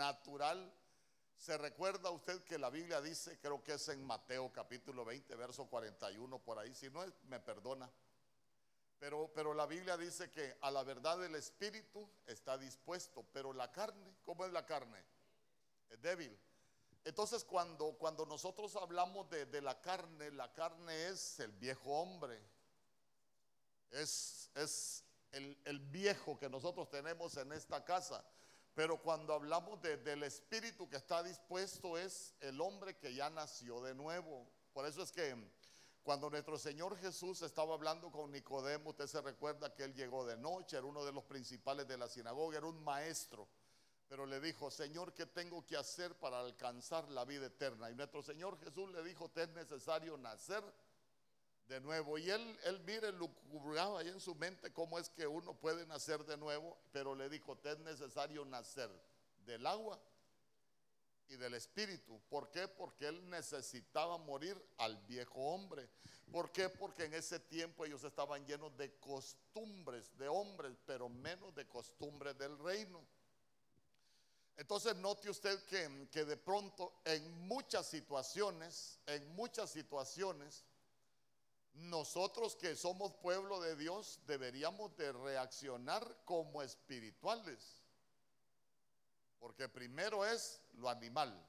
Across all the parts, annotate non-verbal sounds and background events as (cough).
natural. ¿Se recuerda usted que la Biblia dice, creo que es en Mateo capítulo 20, verso 41, por ahí, si no me perdona. Pero, pero la Biblia dice que a la verdad del Espíritu está dispuesto, pero la carne, ¿cómo es la carne? Es débil. Entonces cuando, cuando nosotros hablamos de, la carne, la carne es el viejo hombre, es, es el, viejo que nosotros tenemos en esta casa. Pero cuando hablamos del espíritu que está dispuesto es el hombre que ya nació de nuevo. Por eso es que cuando nuestro Señor Jesús estaba hablando con Nicodemo, usted se recuerda que él llegó de noche, era uno de los principales de la sinagoga, era un maestro. Pero le dijo, Señor, ¿qué tengo que hacer para alcanzar la vida eterna? Y nuestro Señor Jesús le dijo, te es necesario nacer de nuevo. Y él, él mire, lucubraba ahí en su mente cómo es que uno puede nacer de nuevo, pero le dijo, te es necesario nacer del agua y del espíritu. ¿Por qué? Porque él necesitaba morir al viejo hombre. ¿Por qué? Porque en ese tiempo ellos estaban llenos de costumbres de hombres, pero menos de costumbres del reino. Entonces note usted que, que de pronto en muchas situaciones, en muchas situaciones, nosotros que somos pueblo de Dios deberíamos de reaccionar como espirituales. Porque primero es lo animal.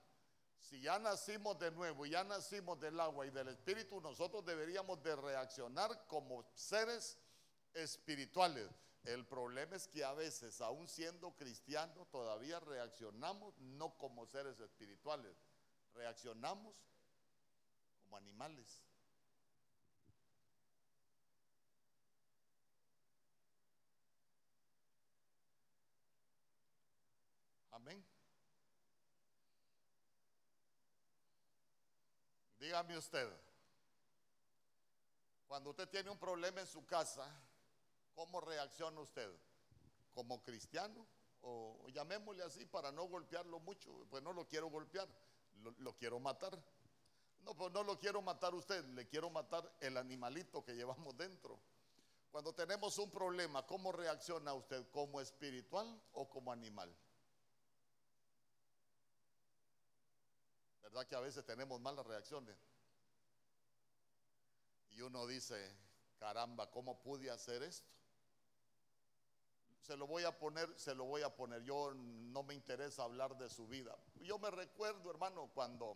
Si ya nacimos de nuevo, ya nacimos del agua y del espíritu, nosotros deberíamos de reaccionar como seres espirituales. El problema es que a veces, aún siendo cristianos, todavía reaccionamos no como seres espirituales, reaccionamos como animales. Amén. Dígame usted, cuando usted tiene un problema en su casa, ¿Cómo reacciona usted? ¿Como cristiano? O, llamémosle así para no golpearlo mucho. Pues no lo quiero golpear, lo, quiero matar. No, pues no lo quiero matar usted, le quiero matar el animalito que llevamos dentro. Cuando tenemos un problema, ¿cómo reacciona usted? ¿Como espiritual o como animal? ¿Verdad que a veces tenemos malas reacciones? Y uno dice, caramba, ¿cómo pude hacer esto? se lo voy a poner, se lo voy a poner. Yo no me interesa hablar de su vida. Yo me recuerdo, hermano, cuando,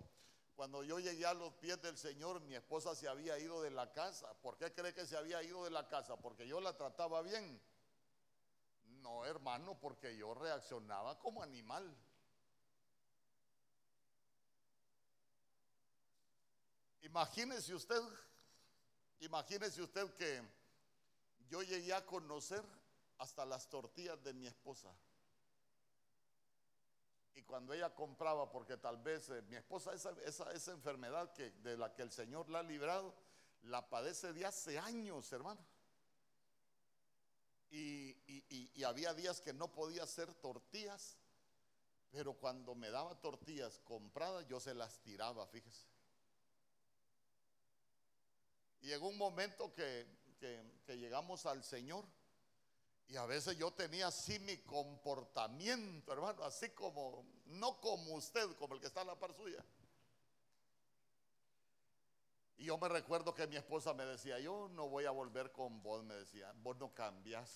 cuando yo llegué a los pies del Señor, mi esposa se había ido de la casa. ¿Por qué cree que se había ido de la casa? Porque yo la trataba bien. No, hermano, porque yo reaccionaba como animal. Imagínese usted, imagínese usted que yo llegué a conocer hasta las tortillas de mi esposa. Y cuando ella compraba, porque tal vez eh, mi esposa, esa, esa, enfermedad que, de la que el Señor la ha librado, la padece de hace años, hermano. Y, y, había días que no podía hacer tortillas, pero cuando me daba tortillas compradas, yo se las tiraba, fíjese. Y en un momento que, llegamos al Señor, y a veces yo tenía así mi comportamiento, hermano, así como, no como usted, como el que está en la par suya. Y yo me recuerdo que mi esposa me decía, yo no voy a volver con vos, me decía, vos no cambias.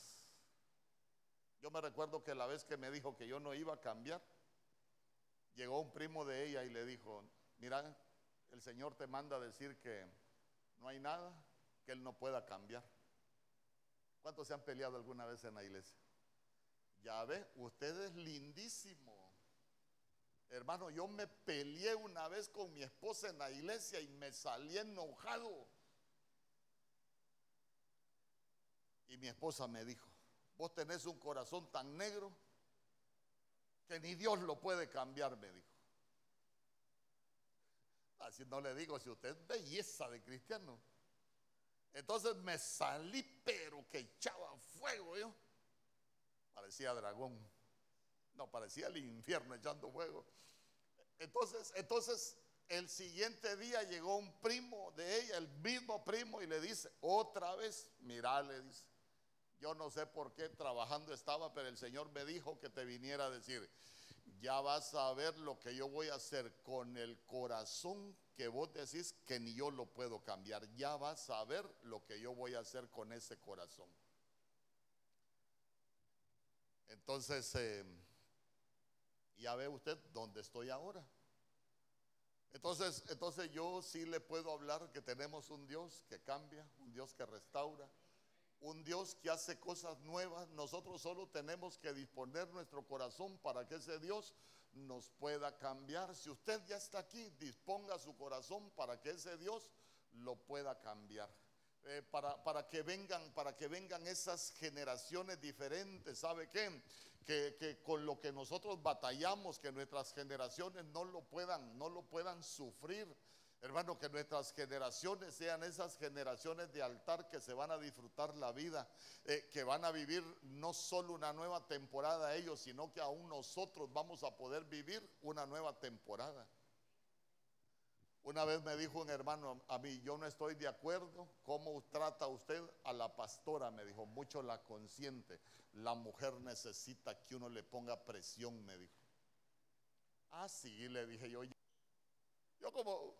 Yo me recuerdo que la vez que me dijo que yo no iba a cambiar, llegó un primo de ella y le dijo, mira, el Señor te manda a decir que no hay nada que Él no pueda cambiar. ¿Cuántos se han peleado alguna vez en la iglesia? Ya ve, usted es lindísimo. Hermano, yo me peleé una vez con mi esposa en la iglesia y me salí enojado. Y mi esposa me dijo, vos tenés un corazón tan negro que ni Dios lo puede cambiar, me dijo. Así no le digo, si usted es belleza de cristiano. Entonces me salí, pero que echaba fuego yo. Parecía dragón. No, parecía el infierno echando fuego. Entonces, entonces el siguiente día llegó un primo de ella, el mismo primo, y le dice, otra vez, mira, le dice, yo no sé por qué trabajando estaba, pero el Señor me dijo que te viniera a decir, ya vas a ver lo que yo voy a hacer con el corazón que vos decís que ni yo lo puedo cambiar. Ya vas a ver lo que yo voy a hacer con ese corazón. Entonces, eh, ya ve usted dónde estoy ahora. Entonces, entonces yo sí le puedo hablar que tenemos un Dios que cambia, un Dios que restaura, un Dios que hace cosas nuevas. Nosotros solo tenemos que disponer nuestro corazón para que ese Dios nos pueda cambiar. Si usted ya está aquí, disponga su corazón para que ese Dios lo pueda cambiar. Eh, para, para, que vengan, para que vengan esas generaciones diferentes. ¿Sabe qué? que, con lo que nosotros batallamos, que nuestras generaciones no lo puedan, no lo puedan sufrir. Hermano, que nuestras generaciones sean esas generaciones de altar que se van a disfrutar la vida, eh, que van a vivir no solo una nueva temporada ellos, sino que aún nosotros vamos a poder vivir una nueva temporada. Una vez me dijo un hermano a mí, yo no estoy de acuerdo, ¿cómo trata usted a la pastora? Me dijo, mucho la consiente. La mujer necesita que uno le ponga presión, me dijo. Ah, sí, le dije yo. Yo como,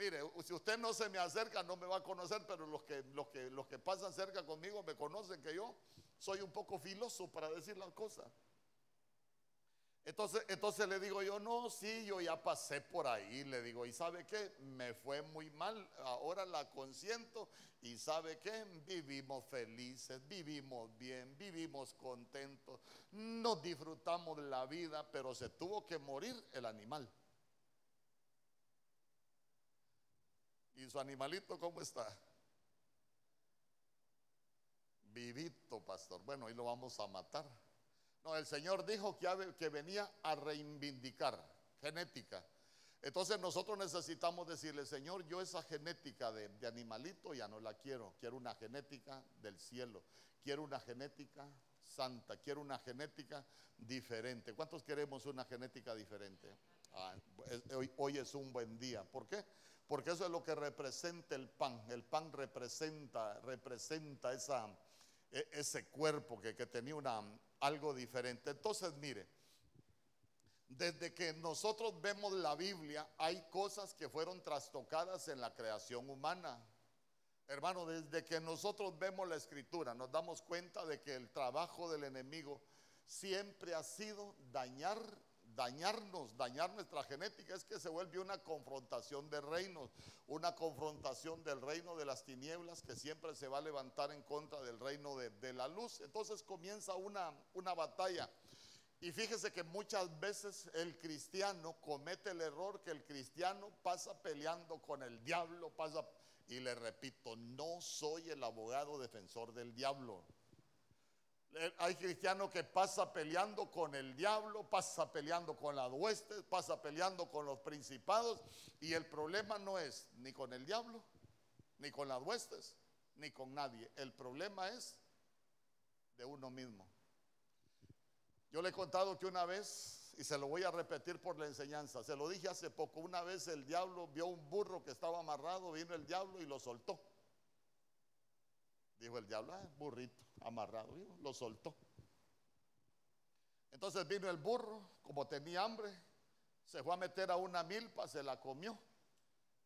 mire, si usted no se me acerca, no me va a conocer, pero los que, los que, los que pasan cerca conmigo me conocen que yo soy un poco filoso para decir las cosas. Entonces, entonces le digo yo, no, sí, yo ya pasé por ahí, le digo, ¿y sabe qué? Me fue muy mal, ahora la consiento y sabe qué? Vivimos felices, vivimos bien, vivimos contentos, nos disfrutamos de la vida, pero se tuvo que morir el animal. ¿Y su animalito cómo está? Vivito, pastor. Bueno, ahí lo vamos a matar. No, el Señor dijo que, venía a reivindicar genética. Entonces nosotros necesitamos decirle, Señor, yo esa genética de, animalito ya no la quiero. Quiero una genética del cielo. Quiero una genética santa. Quiero una genética diferente. ¿Cuántos queremos una genética diferente? Ah, hoy, hoy, es un buen día. ¿Por qué? Porque eso es lo que representa el pan. El pan representa, representa esa, e, ese cuerpo que, que tenía una, algo diferente. Entonces, mire, desde que nosotros vemos la Biblia, hay cosas que fueron trastocadas en la creación humana. Hermano, desde que nosotros vemos la escritura, nos damos cuenta de que el trabajo del enemigo siempre ha sido dañar dañarnos, dañar nuestra genética, es que se vuelve una confrontación de reinos, una confrontación del reino de las tinieblas que siempre se va a levantar en contra del reino de, la luz. Entonces comienza una, una batalla. Y fíjese que muchas veces el cristiano comete el error que el cristiano pasa peleando con el diablo, pasa, y le repito, no soy el abogado defensor del diablo. Eh, hay cristiano que pasa peleando con el diablo, pasa peleando con las huestes, pasa peleando con los principados y el problema no es ni con el diablo, ni con las huestes, ni con nadie. El problema es de uno mismo. Yo le he contado que una vez, y se lo voy a repetir por la enseñanza, se lo dije hace poco, una vez el diablo vio un burro que estaba amarrado, vino el diablo y lo soltó. Dijo el diablo, ah, burrito amarrado, lo soltó. Entonces vino el burro, como tenía hambre, se fue a meter a una milpa, se la comió.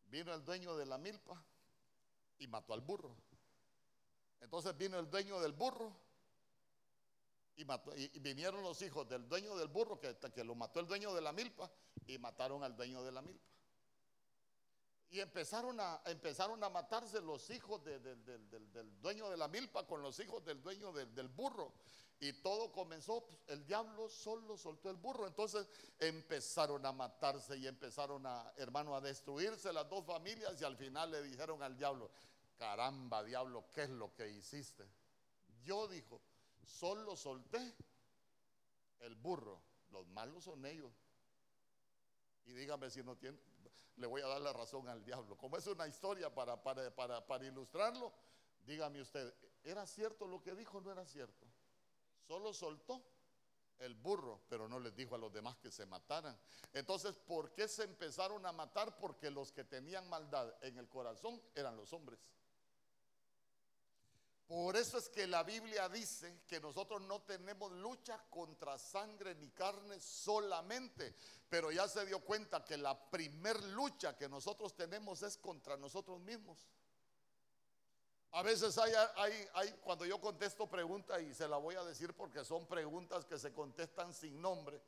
Vino el dueño de la milpa y mató al burro. Entonces vino el dueño del burro y, mató, y, vinieron los hijos del dueño del burro, que, que lo mató el dueño de la milpa, y mataron al dueño de la milpa. Y empezaron a, empezaron a matarse los hijos del, dueño de la milpa con los hijos del dueño del burro. Y todo comenzó, pues, el diablo solo soltó el burro. Entonces empezaron a matarse y empezaron a, hermano, a destruirse las dos familias. Y al final le dijeron al diablo, caramba, diablo, ¿qué es lo que hiciste? Yo dijo, solo solté el burro. Los malos son ellos. Y dígame si no tiene, le voy a dar la razón al diablo. Como es una historia para, para, para, para ilustrarlo, dígame usted, ¿era cierto lo que dijo no era cierto? Solo soltó el burro, pero no les dijo a los demás que se mataran. Entonces, ¿por qué se empezaron a matar? Porque los que tenían maldad en el corazón eran los hombres. Por eso es que la Biblia dice que nosotros no tenemos lucha contra sangre ni carne solamente, pero ya se dio cuenta que la primer lucha que nosotros tenemos es contra nosotros mismos. A veces hay, hay, hay, cuando yo contesto preguntas, y se la voy a decir porque son preguntas que se contestan sin nombre,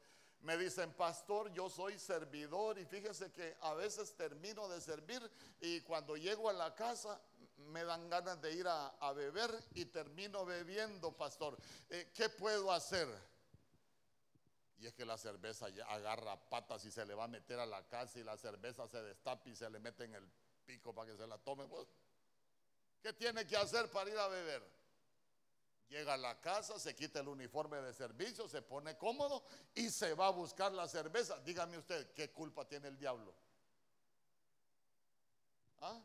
me dicen, pastor, yo soy servidor y fíjese que a veces termino de servir y cuando llego a la casa me dan ganas de ir a, beber y termino bebiendo, pastor. Eh, ¿Qué puedo hacer? Y es que la cerveza ya agarra patas y se le va a meter a la casa y la cerveza se destapa y se le mete en el pico para que se la tome. Pues, ¿Qué tiene que hacer para ir a beber? Llega a la casa, se quita el uniforme de servicio, se pone cómodo y se va a buscar la cerveza. Dígame usted, ¿qué culpa tiene el diablo? ¿Ah?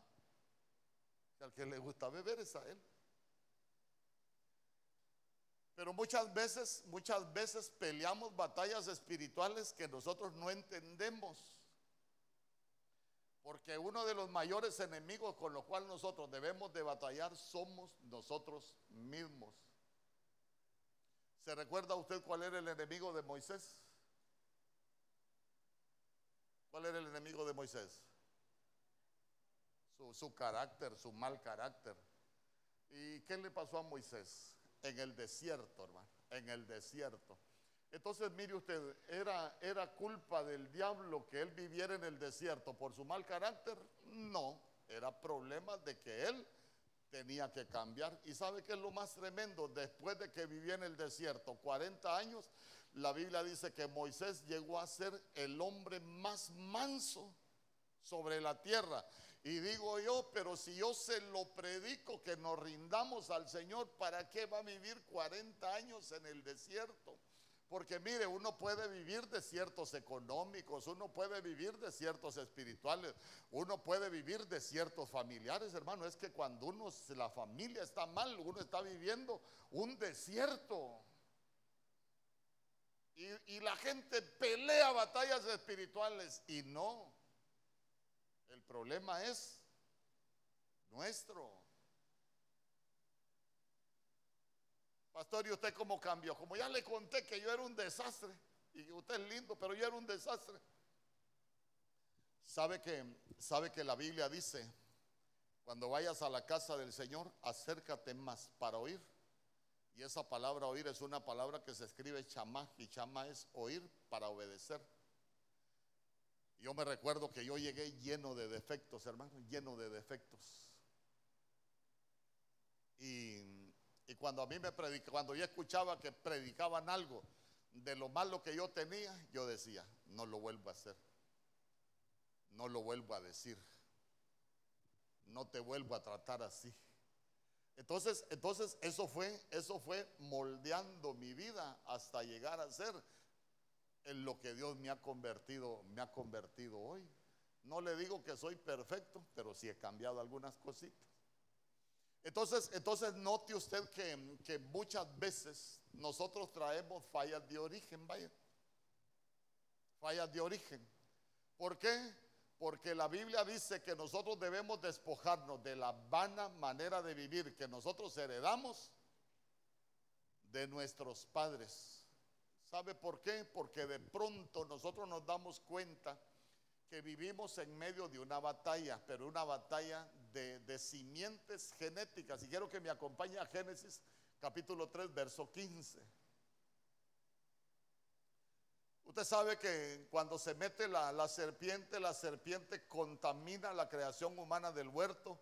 Al que le gusta beber es a él. Pero muchas veces, muchas veces peleamos batallas espirituales que nosotros no entendemos. Porque uno de los mayores enemigos con los cuales nosotros debemos de batallar somos nosotros mismos. ¿Se recuerda usted cuál era el enemigo de Moisés? ¿Cuál era el enemigo de Moisés? Su, carácter, su mal carácter. ¿Y qué le pasó a Moisés? En el desierto, hermano, en el desierto. Entonces, mire usted, ¿era, ¿era culpa del diablo que él viviera en el desierto por su mal carácter? No, era problema de que él tenía que cambiar. ¿Y sabe qué es lo más tremendo? Después de que vivía en el desierto 40 años, la Biblia dice que Moisés llegó a ser el hombre más manso sobre la tierra. Y digo yo, pero si yo se lo predico que nos rindamos al Señor, ¿para qué va a vivir 40 años en el desierto? Porque mire, uno puede vivir de ciertos económicos, uno puede vivir de ciertos espirituales, uno puede vivir de ciertos familiares, hermano. Es que cuando uno, la familia está mal, uno está viviendo un desierto. Y, y la gente pelea batallas espirituales y no. El problema es nuestro. Pastor, ¿y usted cómo cambió? Como ya le conté que yo era un desastre, y usted es lindo, pero yo era un desastre. ¿Sabe que, sabe que la Biblia dice, cuando vayas a la casa del Señor, acércate más para oír? Y esa palabra oír es una palabra que se escribe chamá, y chamá es oír para obedecer. Yo me recuerdo que yo llegué lleno de defectos, hermano, lleno de defectos. Y y cuando a mí me predica, cuando yo escuchaba que predicaban algo de lo malo que yo tenía, yo decía, no lo vuelvo a hacer. No lo vuelvo a decir. No te vuelvo a tratar así. Entonces, entonces eso fue, eso fue moldeando mi vida hasta llegar a ser en lo que Dios me ha convertido, me ha convertido hoy. No le digo que soy perfecto, pero sí he cambiado algunas cositas. Entonces, entonces note usted que, muchas veces nosotros traemos fallas de origen, vaya. Fallas de origen. ¿Por qué? Porque la Biblia dice que nosotros debemos despojarnos de la vana manera de vivir que nosotros heredamos de nuestros padres. ¿Sabe por qué? Porque de pronto nosotros nos damos cuenta que vivimos en medio de una batalla, pero una batalla de, simientes genéticas. Y quiero que me acompañe a Génesis capítulo 3, verso 15. Usted sabe que cuando se mete la, la, serpiente, la serpiente contamina la creación humana del huerto.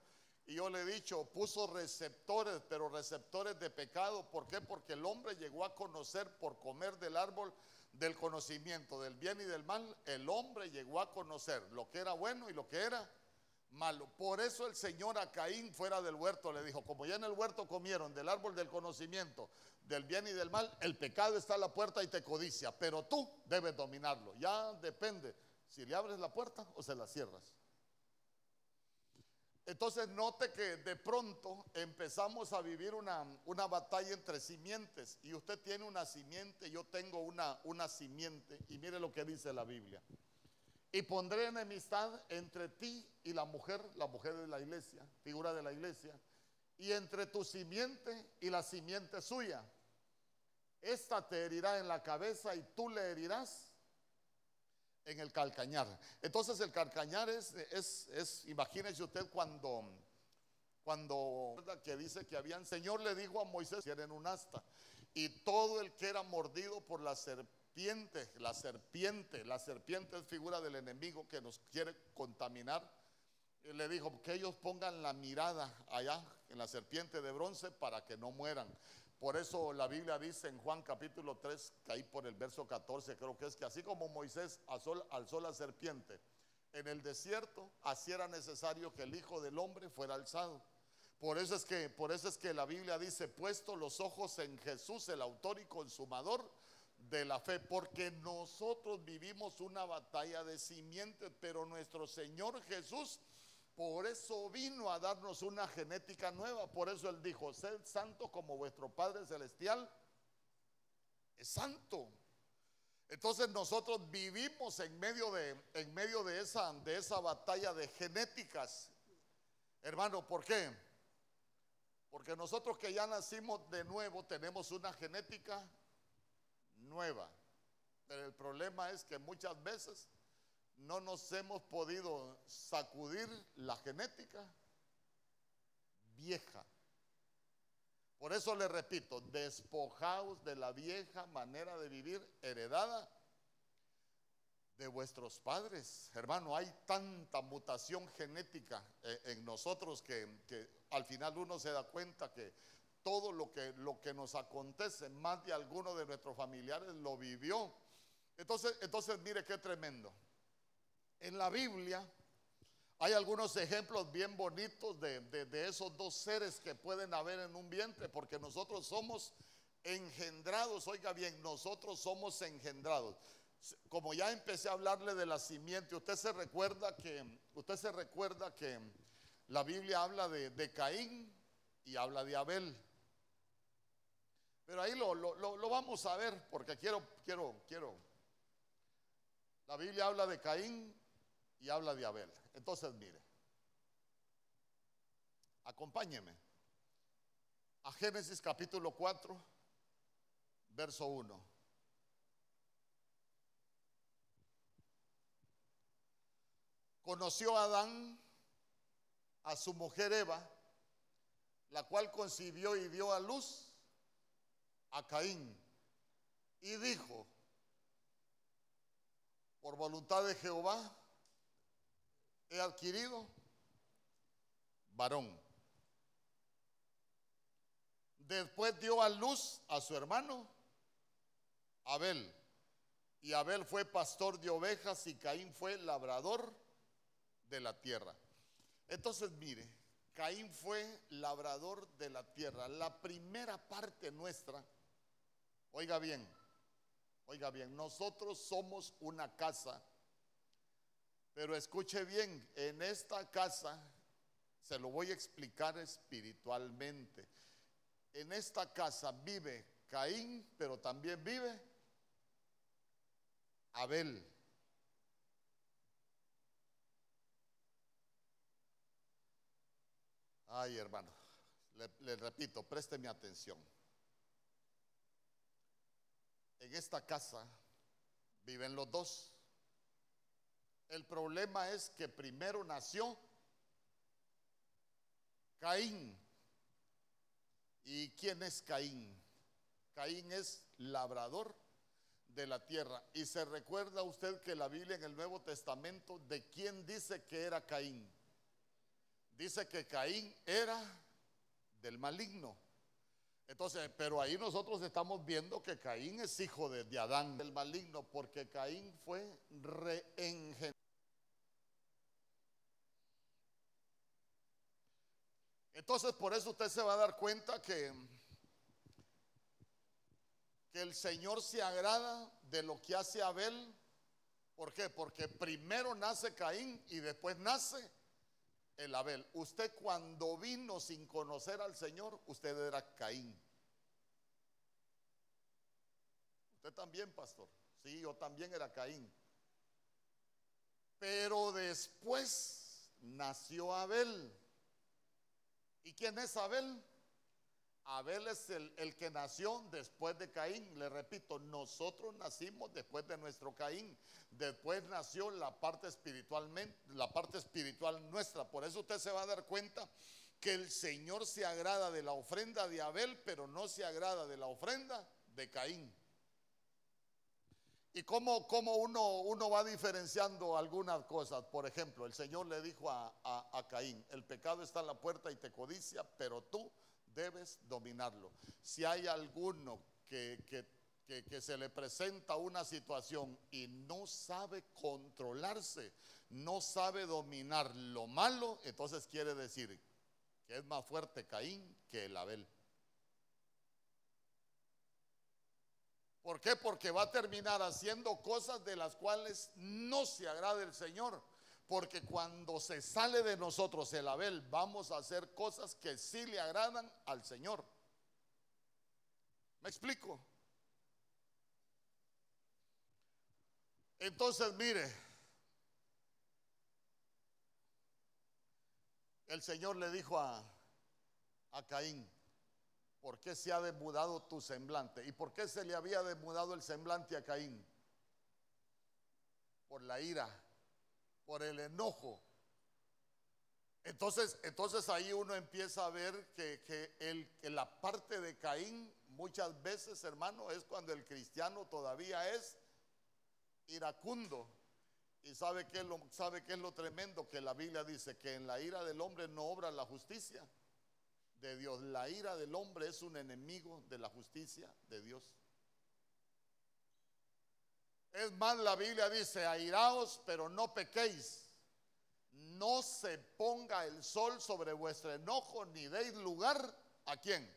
Y yo le he dicho, puso receptores, pero receptores de pecado. ¿Por qué? Porque el hombre llegó a conocer por comer del árbol del conocimiento del bien y del mal, el hombre llegó a conocer lo que era bueno y lo que era malo. Por eso el Señor a Caín fuera del huerto le dijo, como ya en el huerto comieron del árbol del conocimiento del bien y del mal, el pecado está a la puerta y te codicia, pero tú debes dominarlo. Ya depende si le abres la puerta o se la cierras. Entonces note que de pronto empezamos a vivir una, batalla entre simientes y usted tiene una simiente, yo tengo una, una simiente y mire lo que dice la Biblia. Y pondré enemistad entre ti y la mujer, la mujer de la iglesia, figura de la iglesia, y entre tu simiente y la simiente suya. Esta te herirá en la cabeza y tú le herirás en el calcañar. Entonces el calcañar es, es, es imagínese usted cuando, cuando que dice que habían, Señor le dijo a Moisés, en un asta, y todo el que era mordido por la serpiente, la serpiente, la serpiente es figura del enemigo que nos quiere contaminar, le dijo que ellos pongan la mirada allá en la serpiente de bronce para que no mueran. Por eso la Biblia dice en Juan capítulo 3, que ahí por el verso 14 creo que es que así como Moisés alzó, la serpiente en el desierto, así era necesario que el Hijo del Hombre fuera alzado. Por eso es que, por eso es que la Biblia dice, puesto los ojos en Jesús, el autor y consumador de la fe, porque nosotros vivimos una batalla de simientes, pero nuestro Señor Jesús por eso vino a darnos una genética nueva. Por eso Él dijo, sed santo como vuestro Padre Celestial es santo. Entonces nosotros vivimos en medio de, en medio de, esa, de esa batalla de genéticas. Hermano, ¿por qué? Porque nosotros que ya nacimos de nuevo tenemos una genética nueva. Pero el problema es que muchas veces no nos hemos podido sacudir la genética vieja. Por eso le repito, despojaos de la vieja manera de vivir heredada de vuestros padres. Hermano, hay tanta mutación genética eh, en nosotros que, que, al final uno se da cuenta que todo lo que, lo que nos acontece, más de alguno de nuestros familiares lo vivió. Entonces, entonces mire qué tremendo. En la Biblia hay algunos ejemplos bien bonitos de, esos dos seres que pueden haber en un vientre, porque nosotros somos engendrados, oiga bien, nosotros somos engendrados. Como ya empecé a hablarle de la simiente, usted se recuerda que, usted se recuerda que la Biblia habla de, Caín y habla de Abel. Pero ahí lo, lo, vamos a ver, porque quiero, quiero, quiero. La Biblia habla de Caín y habla de Abel. Entonces, mire, acompáñeme a Génesis capítulo 4, verso 1. Conoció a Adán a su mujer Eva, la cual concibió y dio a luz a Caín. Y dijo, por voluntad de Jehová, he adquirido varón. Después dio a luz a su hermano Abel. Y Abel fue pastor de ovejas y Caín fue labrador de la tierra. Entonces mire, Caín fue labrador de la tierra. La primera parte nuestra, oiga bien, oiga bien, nosotros somos una casa pero escuche bien, en esta casa, se lo voy a explicar espiritualmente, en esta casa vive Caín, pero también vive Abel. Ay, hermano, le, repito, présteme atención. En esta casa viven los dos. El problema es que primero nació Caín. ¿Y quién es Caín? Caín es labrador de la tierra. Y se recuerda usted que la Biblia en el Nuevo Testamento, ¿de quién dice que era Caín? Dice que Caín era del maligno. Entonces, pero ahí nosotros estamos viendo que Caín es hijo de, Adán, del maligno, porque Caín fue reengendrado. Entonces por eso usted se va a dar cuenta que, que el Señor se agrada de lo que hace Abel. ¿Por qué? Porque primero nace Caín y después nace el Abel. Usted cuando vino sin conocer al Señor, usted era Caín. Usted también, pastor. Sí, yo también era Caín. Pero después nació Abel. ¿Y quién es Abel? Abel es el, que nació después de Caín. Le repito, nosotros nacimos después de nuestro Caín. Después nació la parte espiritualmente, la parte espiritual nuestra. Por eso usted se va a dar cuenta que el Señor se agrada de la ofrenda de Abel, pero no se agrada de la ofrenda de Caín. ¿Y cómo, cómo uno, uno, va diferenciando algunas cosas? Por ejemplo, el Señor le dijo a, a, Caín, el pecado está en la puerta y te codicia, pero tú debes dominarlo. Si hay alguno que, que, que, se le presenta una situación y no sabe controlarse, no sabe dominar lo malo, entonces quiere decir que es más fuerte Caín que el Abel. ¿Por qué? Porque va a terminar haciendo cosas de las cuales no se agrada el Señor. Porque cuando se sale de nosotros el Abel, vamos a hacer cosas que sí le agradan al Señor. ¿Me explico? Entonces, mire, el Señor le dijo a, a Caín, ¿por qué se ha demudado tu semblante? ¿Y por qué se le había demudado el semblante a Caín? Por la ira por el enojo. Entonces, entonces ahí uno empieza a ver que, que, el, que la parte de Caín muchas veces, hermano, es cuando el cristiano todavía es iracundo. Y sabe que, lo, sabe que es lo tremendo que la Biblia dice que en la ira del hombre no obra la justicia de Dios. La ira del hombre es un enemigo de la justicia de Dios. Es más, la Biblia dice, airaos, pero no pequéis. No se ponga el sol sobre vuestro enojo, ni deis lugar a quién.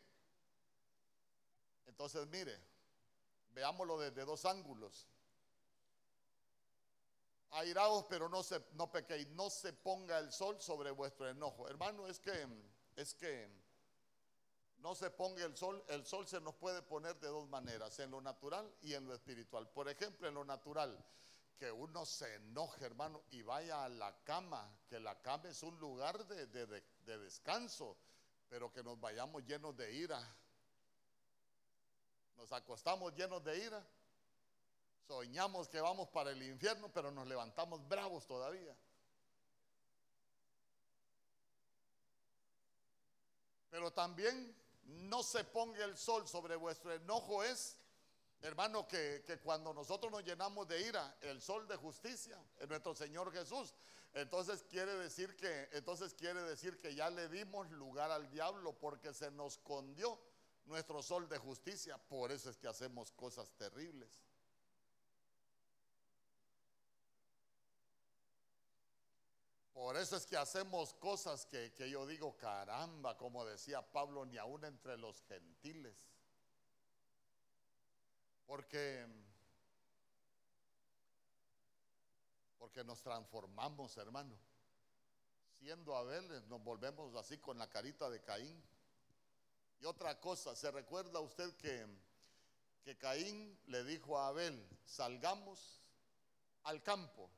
Entonces, mire, veámoslo desde dos ángulos. Airaos, pero no, se, no pequéis. No se ponga el sol sobre vuestro enojo. Hermano, es que, es que no se ponga el sol, el sol se nos puede poner de dos maneras, en lo natural y en lo espiritual. Por ejemplo, en lo natural, que uno se enoje, hermano, y vaya a la cama, que la cama es un lugar de, de, de, de descanso, pero que nos vayamos llenos de ira. Nos acostamos llenos de ira, soñamos que vamos para el infierno, pero nos levantamos bravos todavía. Pero también no se ponga el sol sobre vuestro enojo es, hermano, que, que, cuando nosotros nos llenamos de ira, el sol de justicia es nuestro Señor Jesús. Entonces quiere decir que, entonces quiere decir que ya le dimos lugar al diablo porque se nos escondió nuestro sol de justicia. Por eso es que hacemos cosas terribles. Por eso es que hacemos cosas que, que, yo digo, caramba, como decía Pablo, ni aún entre los gentiles. Porque, porque nos transformamos, hermano. Siendo Abel, nos volvemos así con la carita de Caín. Y otra cosa, ¿se recuerda usted que, que Caín le dijo a Abel, salgamos al campo?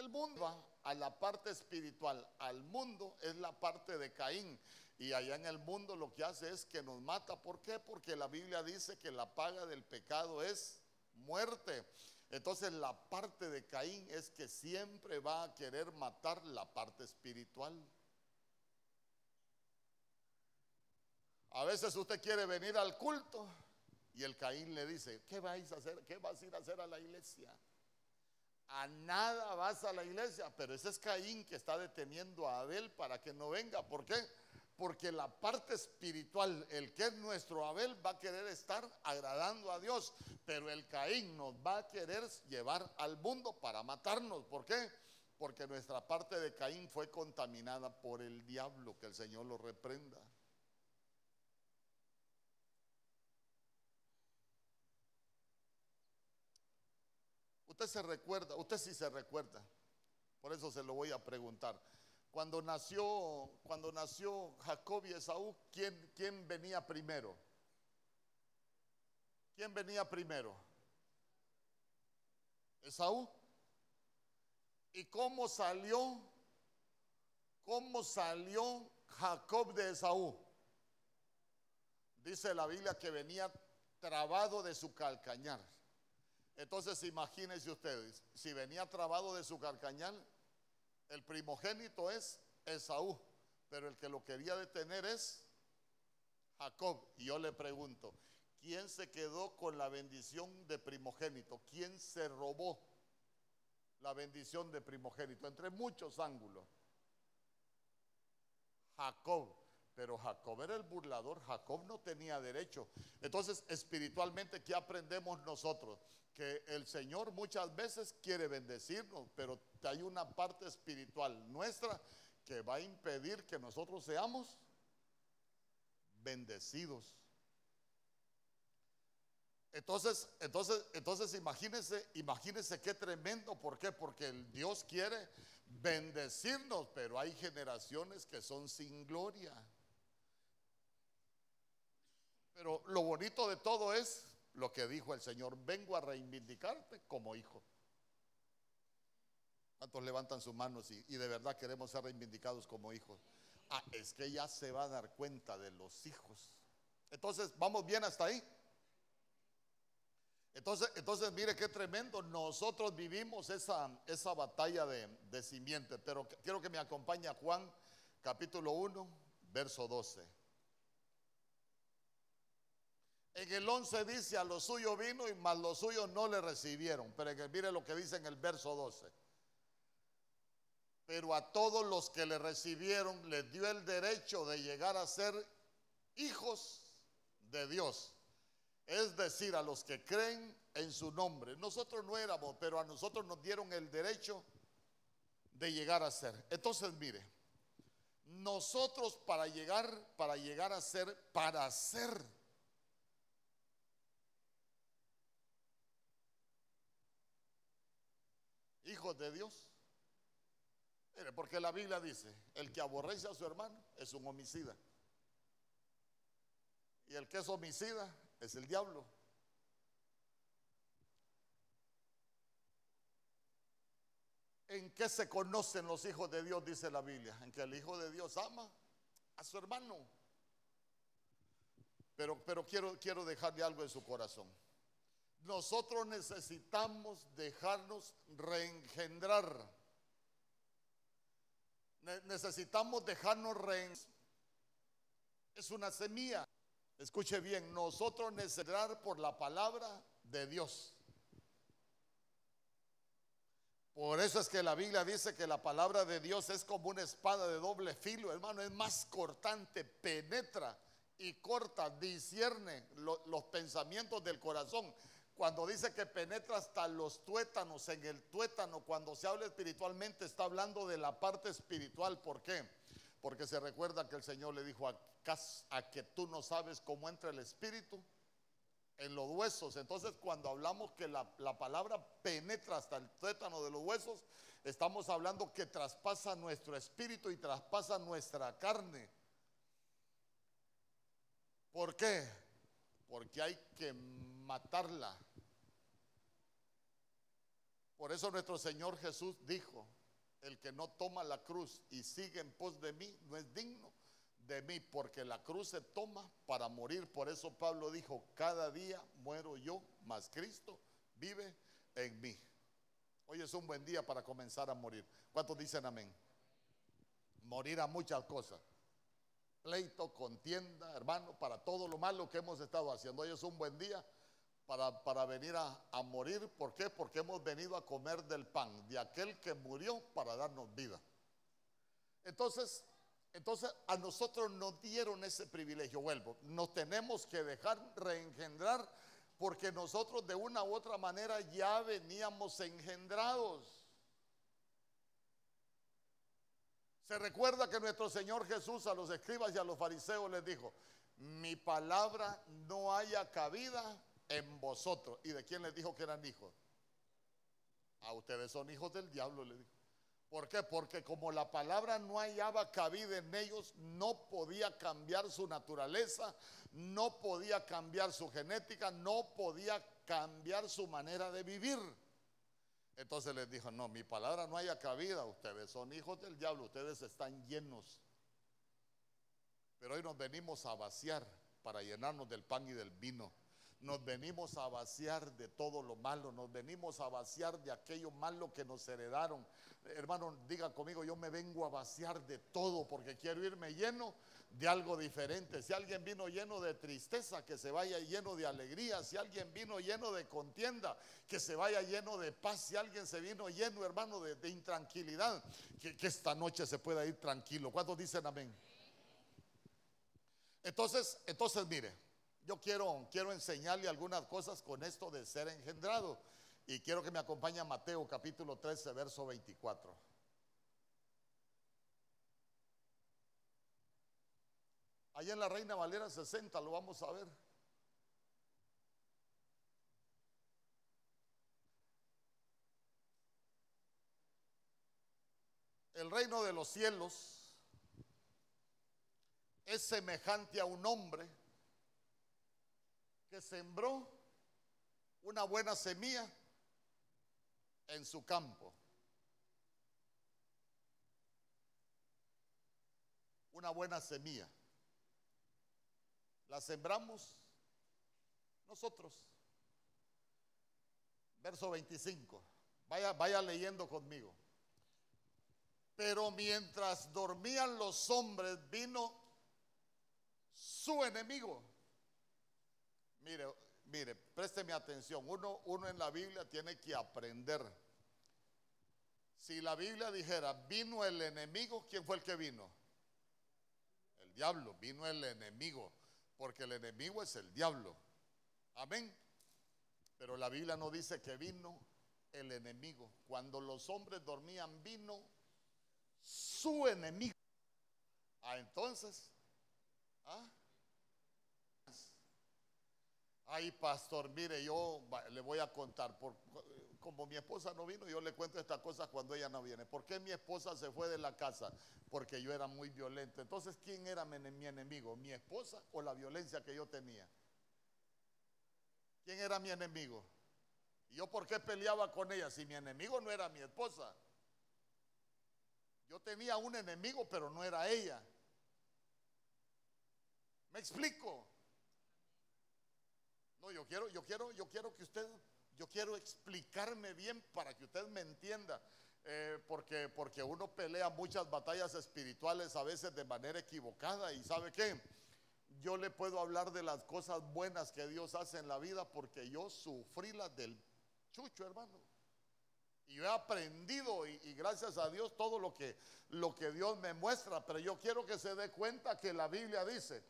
El mundo va a la parte espiritual, al mundo es la parte de Caín. Y allá en el mundo lo que hace es que nos mata. ¿Por qué? Porque la Biblia dice que la paga del pecado es muerte. Entonces la parte de Caín es que siempre va a querer matar la parte espiritual. A veces usted quiere venir al culto y el Caín le dice, ¿qué vais a hacer? ¿Qué vas a ir a hacer a la iglesia? A nada vas a la iglesia, pero ese es Caín que está deteniendo a Abel para que no venga. ¿Por qué? Porque la parte espiritual, el que es nuestro Abel, va a querer estar agradando a Dios, pero el Caín nos va a querer llevar al mundo para matarnos. ¿Por qué? Porque nuestra parte de Caín fue contaminada por el diablo, que el Señor lo reprenda. Usted se recuerda, usted sí se recuerda, por eso se lo voy a preguntar. Cuando nació, cuando nació Jacob y Esaú, ¿quién, ¿quién venía primero? ¿Quién venía primero? Esaú. ¿Y cómo salió ¿Cómo salió Jacob de Esaú? Dice la Biblia que venía trabado de su calcañar. Entonces imagínense ustedes, si venía trabado de su calcañar, el primogénito es Esaú, pero el que lo quería detener es Jacob. Y yo le pregunto, ¿quién se quedó con la bendición de primogénito? ¿Quién se robó la bendición de primogénito? Entre muchos ángulos. Jacob. Pero Jacob era el burlador, Jacob no tenía derecho. Entonces, espiritualmente, ¿qué aprendemos nosotros? Que el Señor muchas veces quiere bendecirnos, pero hay una parte espiritual nuestra que va a impedir que nosotros seamos bendecidos. Entonces, entonces, entonces imagínense, imagínense qué tremendo, ¿por qué? Porque el Dios quiere bendecirnos, pero hay generaciones que son sin gloria. Pero lo bonito de todo es lo que dijo el Señor, vengo a reivindicarte como hijo. ¿Cuántos levantan sus manos y, de verdad queremos ser reivindicados como hijos? Ah, es que ya se va a dar cuenta de los hijos. Entonces, ¿vamos bien hasta ahí? Entonces, entonces mire qué tremendo. Nosotros vivimos esa, esa batalla de, de simiente, pero quiero que me acompañe a Juan capítulo 1, verso 12. En el 11 dice, a lo suyo vino y más los suyos no le recibieron. Pero mire lo que dice en el verso 12. Pero a todos los que le recibieron les dio el derecho de llegar a ser hijos de Dios. Es decir, a los que creen en su nombre. Nosotros no éramos, pero a nosotros nos dieron el derecho de llegar a ser. Entonces, mire, nosotros para llegar, para llegar a ser, para ser hijos de Dios. Mire, porque la Biblia dice, el que aborrece a su hermano es un homicida. Y el que es homicida es el diablo. ¿En qué se conocen los hijos de Dios? Dice la Biblia. En que el hijo de Dios ama a su hermano. Pero, pero quiero, quiero dejarle algo en su corazón. Nosotros necesitamos dejarnos reengendrar. necesitamos dejarnos reengendrar. Es una semilla. Escuche bien, nosotros necesitamos por la palabra de Dios. Por eso es que la Biblia dice que la palabra de Dios es como una espada de doble filo, hermano, es más cortante, penetra y corta, discierne los pensamientos del corazón cuando dice que penetra hasta los tuétanos, en el tuétano, cuando se habla espiritualmente, está hablando de la parte espiritual. ¿Por qué? Porque se recuerda que el Señor le dijo a, que tú no sabes cómo entra el espíritu en los huesos. Entonces, cuando hablamos que la palabra penetra hasta el tuétano de los huesos, estamos hablando que traspasa nuestro espíritu y traspasa nuestra carne. ¿Por qué? Porque hay que matarla. Por eso nuestro Señor Jesús dijo, el que no toma la cruz y sigue en pos de mí no es digno de mí, porque la cruz se toma para morir. Por eso Pablo dijo, cada día muero yo, mas Cristo vive en mí. Hoy es un buen día para comenzar a morir. ¿Cuántos dicen amén? Morir a muchas cosas. Pleito, contienda, hermano, para todo lo malo que hemos estado haciendo. Hoy es un buen día para, venir a, morir. ¿Por qué? Porque hemos venido a comer del pan de aquel que murió para darnos vida. Entonces, entonces a nosotros nos dieron ese privilegio. Vuelvo, nos tenemos que dejar reengendrar porque nosotros de una u otra manera ya veníamos engendrados. Se recuerda que nuestro Señor Jesús a los escribas y a los fariseos les dijo, mi palabra no haya cabida en vosotros. ¿Y de quién les dijo que eran hijos? A ustedes son hijos del diablo, le dijo. ¿Por qué? Porque como la palabra no hallaba cabida en ellos, no podía cambiar su naturaleza, no podía cambiar su genética, no podía cambiar su manera de vivir. Entonces les dijo, no, mi palabra no haya cabida, ustedes son hijos del diablo, ustedes están llenos. Pero hoy nos venimos a vaciar para llenarnos del pan y del vino. Nos venimos a vaciar de todo lo malo, nos venimos a vaciar de aquello malo que nos heredaron. Hermano, diga conmigo, yo me vengo a vaciar de todo porque quiero irme lleno de algo diferente. Si alguien vino lleno de tristeza, que se vaya lleno de alegría. Si alguien vino lleno de contienda, que se vaya lleno de paz. Si alguien se vino lleno, hermano, de, intranquilidad, que, que, esta noche se pueda ir tranquilo. ¿Cuántos dicen amén? Entonces, entonces mire, yo quiero, quiero enseñarle algunas cosas con esto de ser engendrado. Y quiero que me acompañe a Mateo capítulo 13, verso 24. Allá en la Reina Valera 60 lo vamos a ver. El reino de los cielos es semejante a un hombre que sembró una buena semilla en su campo. Una buena semilla. La sembramos nosotros. Verso 25. Vaya, vaya leyendo conmigo. Pero mientras dormían los hombres, vino su enemigo Mire, mire, présteme atención. Uno, uno en la Biblia tiene que aprender. Si la Biblia dijera, vino el enemigo, ¿quién fue el que vino? El diablo, vino el enemigo, porque el enemigo es el diablo. Amén. Pero la Biblia no dice que vino el enemigo. Cuando los hombres dormían, vino su enemigo. Ah, entonces, ¿ah? Ay, pastor, mire, yo le voy a contar, por, como mi esposa no vino, yo le cuento estas cosas cuando ella no viene. ¿Por qué mi esposa se fue de la casa? Porque yo era muy violento. Entonces, ¿quién era mi, mi enemigo? ¿Mi esposa o la violencia que yo tenía? ¿Quién era mi enemigo? ¿Y yo por qué peleaba con ella si mi enemigo no era mi esposa? Yo tenía un enemigo, pero no era ella. ¿Me explico? No, yo quiero, yo quiero, yo quiero que usted, yo quiero explicarme bien para que usted me entienda. Eh, porque, porque uno pelea muchas batallas espirituales a veces de manera equivocada. Y sabe qué? Yo le puedo hablar de las cosas buenas que Dios hace en la vida porque yo sufrí las del chucho, hermano. Y yo he aprendido y, y, gracias a Dios todo lo que, lo que Dios me muestra. Pero yo quiero que se dé cuenta que la Biblia dice,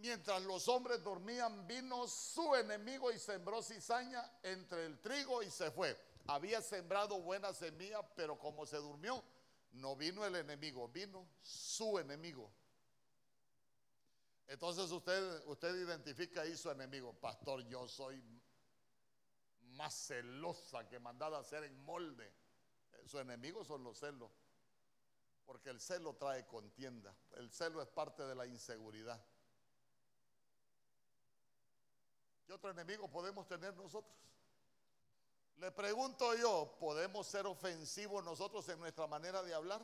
Mientras los hombres dormían, vino su enemigo y sembró cizaña entre el trigo y se fue. Había sembrado buena semilla, pero como se durmió, no vino el enemigo, vino su enemigo. Entonces usted, usted identifica ahí su enemigo. Pastor, yo soy más celosa que mandada a hacer en molde. Su enemigo son los celos. Porque el celo trae contienda. El celo es parte de la inseguridad. ¿Qué otro enemigo podemos tener nosotros? Le pregunto yo, ¿podemos ser ofensivos nosotros en nuestra manera de hablar?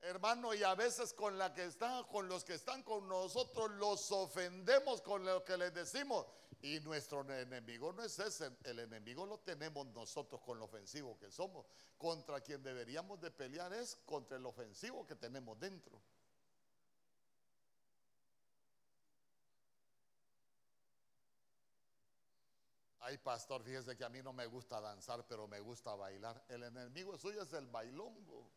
Hermano, y a veces con la que están, con los que están con nosotros, los ofendemos con lo que les decimos. Y nuestro enemigo no es ese, el enemigo lo tenemos nosotros con lo ofensivo que somos. Contra quien deberíamos de pelear es contra el ofensivo que tenemos dentro. Ay, pastor, fíjese que a mí no me gusta danzar, pero me gusta bailar. El enemigo suyo es el bailongo.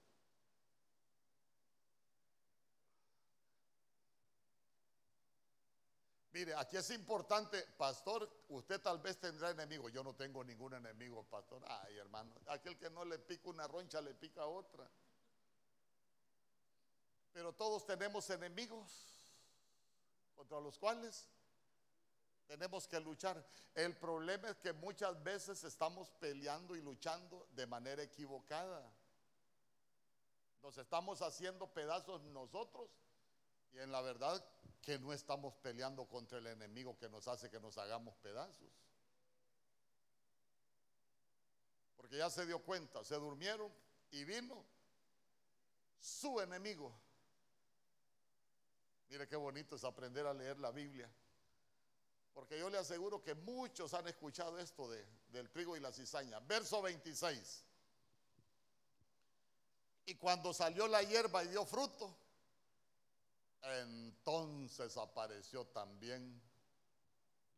Mire, aquí es importante, pastor, usted tal vez tendrá enemigo. Yo no tengo ningún enemigo, pastor. Ay, hermano, aquel que no le pica una roncha le pica otra. Pero todos tenemos enemigos contra los cuales tenemos que luchar. El problema es que muchas veces estamos peleando y luchando de manera equivocada. Nos estamos haciendo pedazos nosotros y en la verdad que no estamos peleando contra el enemigo que nos hace que nos hagamos pedazos. porque ya se dio cuenta, se durmieron y vino su enemigo. Mire qué bonito es aprender a leer la Biblia. Porque yo le aseguro que muchos han escuchado esto de, del trigo y la cizaña. Verso 26. Y cuando salió la hierba y dio fruto, entonces apareció también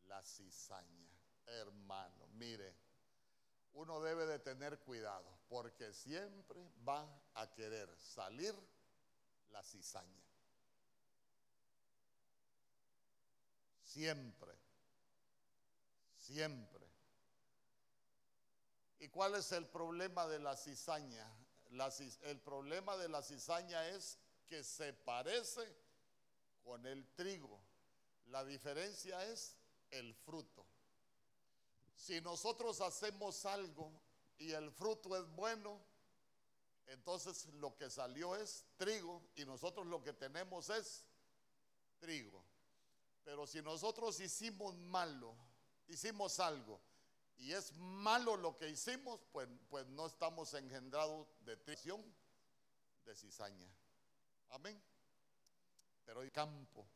la cizaña. Hermano, mire, uno debe de tener cuidado porque siempre va a querer salir la cizaña. Siempre, siempre. ¿Y cuál es el problema de la cizaña? el problema de la cizaña es que se parece con el trigo. La diferencia es el fruto. Si nosotros hacemos algo y el fruto es bueno, entonces lo que salió es trigo y nosotros lo que tenemos es trigo. Pero si nosotros hicimos malo, hicimos algo y es malo lo que hicimos, pues, pues no estamos engendrados de traición, de cizaña. Amén. Pero el campo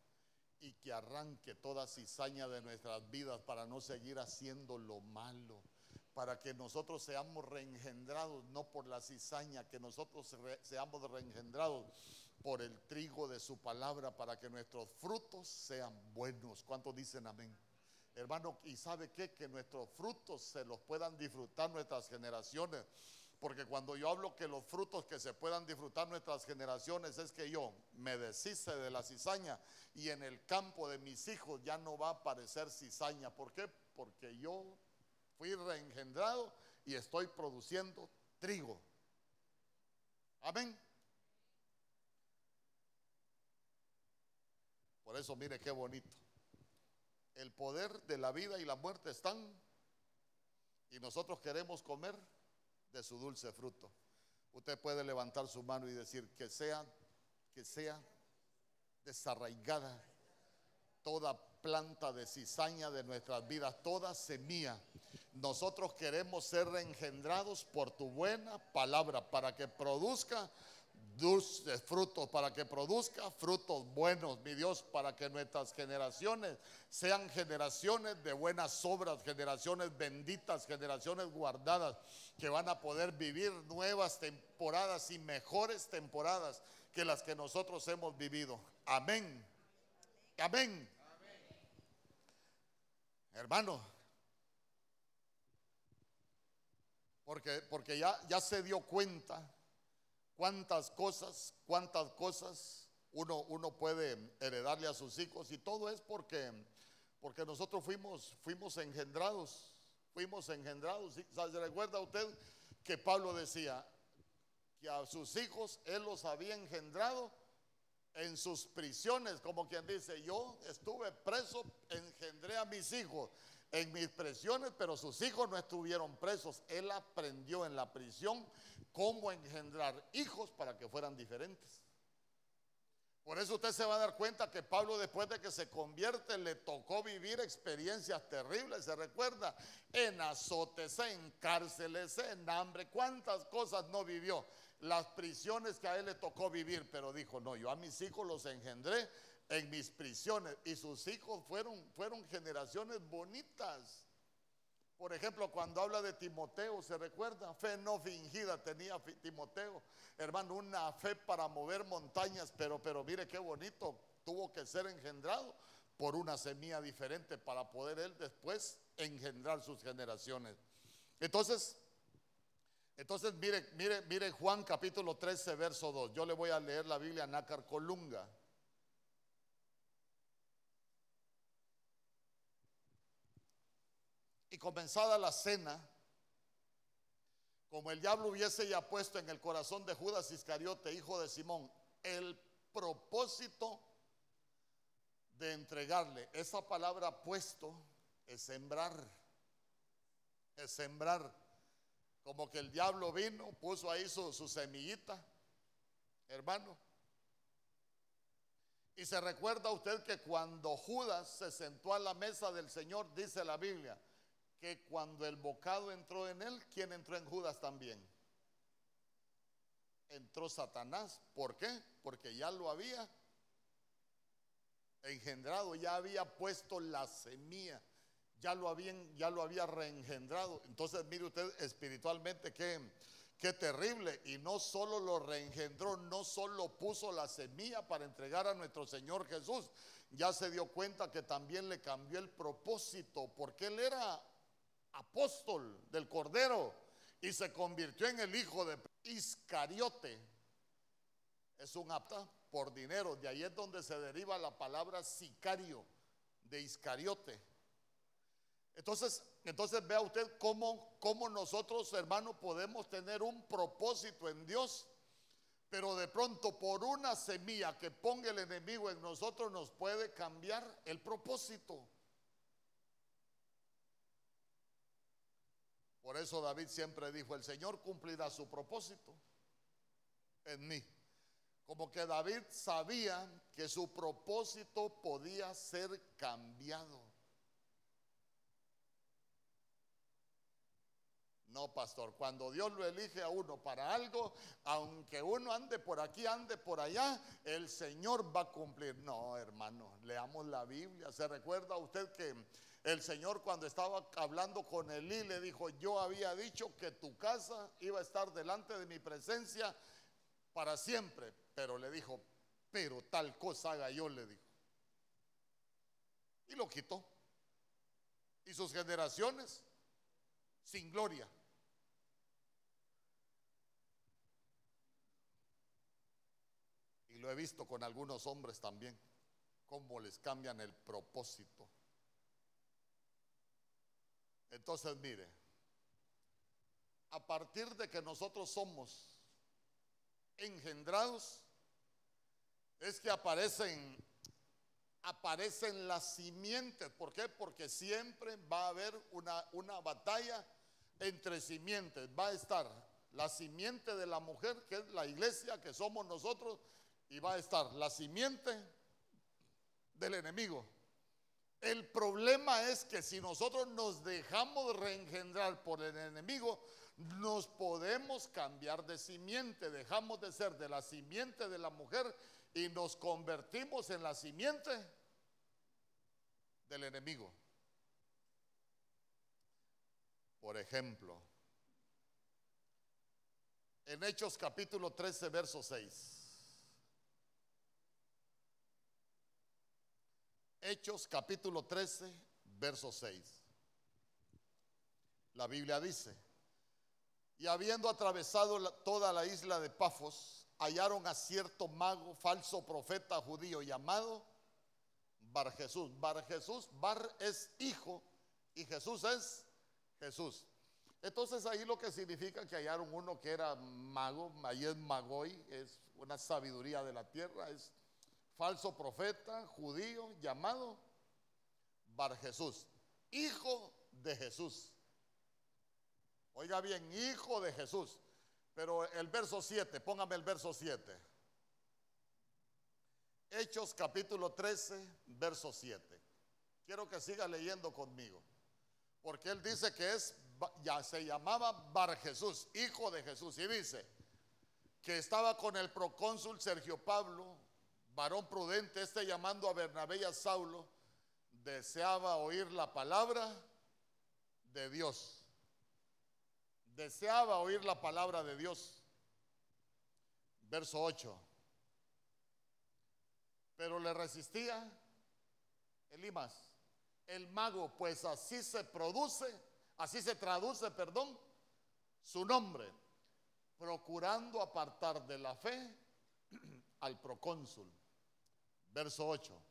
y que arranque toda cizaña de nuestras vidas para no seguir haciendo lo malo, para que nosotros seamos reengendrados, no por la cizaña, que nosotros seamos reengendrados por el trigo de su palabra, para que nuestros frutos sean buenos. ¿Cuántos dicen amén? Hermano, y sabe qué? Que nuestros frutos se los puedan disfrutar nuestras generaciones. Porque cuando yo hablo que los frutos que se puedan disfrutar nuestras generaciones es que yo me deshice de la cizaña y en el campo de mis hijos ya no va a aparecer cizaña. ¿Por qué? Porque yo fui reengendrado y estoy produciendo trigo. Amén. Por eso mire qué bonito. El poder de la vida y la muerte están y nosotros queremos comer de su dulce fruto. Usted puede levantar su mano y decir que sea, que sea desarraigada toda planta de cizaña de nuestras vidas, toda semilla. Nosotros queremos ser reengendrados por tu buena palabra para que produzca dulces frutos, para que produzca frutos buenos, mi Dios, para que nuestras generaciones sean generaciones de buenas obras, generaciones benditas, generaciones guardadas, que van a poder vivir nuevas temporadas y mejores temporadas que las que nosotros hemos vivido. Amén. Amén. Hermano, porque, porque ya, ya se dio cuenta cuántas cosas, cuántas cosas uno, uno puede heredarle a sus hijos. Y todo es porque, porque nosotros fuimos, fuimos engendrados, fuimos engendrados. ¿Se recuerda usted que Pablo decía que a sus hijos él los había engendrado en sus prisiones, como quien dice, yo estuve preso, engendré a mis hijos en mis prisiones, pero sus hijos no estuvieron presos. Él aprendió en la prisión cómo engendrar hijos para que fueran diferentes. Por eso usted se va a dar cuenta que Pablo después de que se convierte le tocó vivir experiencias terribles, se recuerda, en azotes, en cárceles, en hambre, cuántas cosas no vivió, las prisiones que a él le tocó vivir, pero dijo, no, yo a mis hijos los engendré en mis prisiones y sus hijos fueron, fueron generaciones bonitas. Por ejemplo, cuando habla de Timoteo, ¿se recuerda? Fe no fingida tenía Timoteo. Hermano, una fe para mover montañas, pero, pero mire qué bonito. Tuvo que ser engendrado por una semilla diferente para poder él después engendrar sus generaciones. Entonces, entonces mire, mire, mire Juan capítulo 13, verso 2. Yo le voy a leer la Biblia Nácar Colunga. Y comenzada la cena, como el diablo hubiese ya puesto en el corazón de Judas Iscariote, hijo de Simón, el propósito de entregarle. Esa palabra puesto es sembrar, es sembrar. Como que el diablo vino, puso ahí su, su semillita, hermano. Y se recuerda usted que cuando Judas se sentó a la mesa del Señor, dice la Biblia, que cuando el bocado entró en él, ¿quién entró en Judas también? Entró Satanás. ¿Por qué? Porque ya lo había engendrado, ya había puesto la semilla, ya lo, había reengendrado. Entonces, mire usted espiritualmente qué, qué terrible. Y no solo lo reengendró, no solo puso la semilla para entregar a nuestro Señor Jesús, ya se dio cuenta que también le cambió el propósito, porque él era apóstol del Cordero y se convirtió en el hijo de Iscariote. Es un apta por dinero. De ahí es donde se deriva la palabra sicario de Iscariote. Entonces, entonces vea usted cómo, cómo nosotros, hermanos, podemos tener un propósito en Dios, pero de pronto por una semilla que ponga el enemigo en nosotros nos puede cambiar el propósito. Por eso David siempre dijo, el Señor cumplirá su propósito en mí. Como que David sabía que su propósito podía ser cambiado. No, pastor, cuando Dios lo elige a uno para algo, aunque uno ande por aquí, ande por allá, el Señor va a cumplir. No, hermano, leamos la Biblia. ¿Se recuerda usted que el Señor cuando estaba hablando con Elí le dijo, yo había dicho que tu casa iba a estar delante de mi presencia para siempre, pero le dijo, pero tal cosa haga yo, le dijo. Y lo quitó. Y sus generaciones sin gloria. Y lo he visto con algunos hombres también, cómo les cambian el propósito. Entonces, mire, a partir de que nosotros somos engendrados, es que aparecen, aparecen las simientes. ¿Por qué? Porque siempre va a haber una, una batalla entre simientes. Va a estar la simiente de la mujer, que es la iglesia, que somos nosotros, y va a estar la simiente del enemigo. El problema es que si nosotros nos dejamos reengendrar por el enemigo, nos podemos cambiar de simiente. Dejamos de ser de la simiente de la mujer y nos convertimos en la simiente del enemigo. Por ejemplo, en Hechos capítulo 13, verso 6. Hechos capítulo 13, verso 6. La Biblia dice, y habiendo atravesado toda la isla de Pafos, hallaron a cierto mago, falso profeta judío llamado Bar Jesús. Bar Jesús, Bar es hijo y Jesús es Jesús. Entonces ahí lo que significa que hallaron uno que era mago, ahí es magoi, es una sabiduría de la tierra, es falso profeta judío llamado Bar Jesús, hijo de Jesús. Oiga bien, hijo de Jesús. Pero el verso 7, póngame el verso 7. Hechos capítulo 13, verso 7. Quiero que siga leyendo conmigo. Porque él dice que es, ya se llamaba Bar Jesús, hijo de Jesús. Y dice que estaba con el procónsul Sergio Pablo, varón prudente, este llamando a Bernabé y a Saulo, deseaba oír la palabra de Dios. Deseaba oír la palabra de Dios. Verso 8. Pero le resistía Elimas, el mago, pues así se produce, así se traduce, perdón, su nombre, procurando apartar de la fe (clears throat) al procónsul verso 8.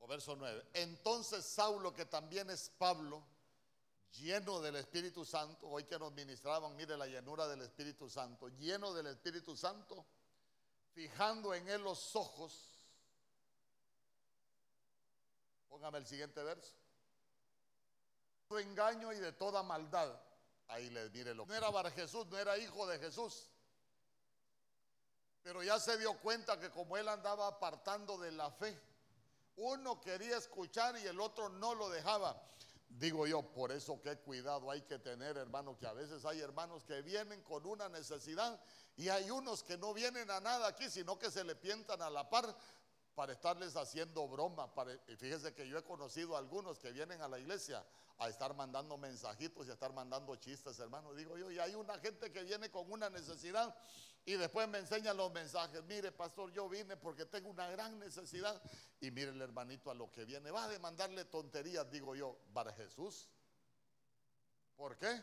O verso 9. Entonces Saulo, que también es Pablo, lleno del Espíritu Santo, hoy que nos ministraban, mire la llenura del Espíritu Santo, lleno del Espíritu Santo, fijando en él los ojos. Póngame el siguiente verso. Tu engaño y de toda maldad. Ahí les mire lo. No era Bar Jesús, no era hijo de Jesús. Pero ya se dio cuenta que como él andaba apartando de la fe Uno quería escuchar y el otro no lo dejaba. Digo yo, por eso qué cuidado hay que tener, hermano, que a veces hay hermanos que vienen con una necesidad y hay unos que no vienen a nada aquí, sino que se le pientan a la par para estarles haciendo broma. y fíjese que yo he conocido a algunos que vienen a la iglesia a estar mandando mensajitos y a estar mandando chistes, hermano. Digo yo, y hay una gente que viene con una necesidad y después me enseñan los mensajes. Mire, pastor, yo vine porque tengo una gran necesidad. Y mire el hermanito a lo que viene. Va a demandarle tonterías, digo yo, para Jesús. ¿Por qué?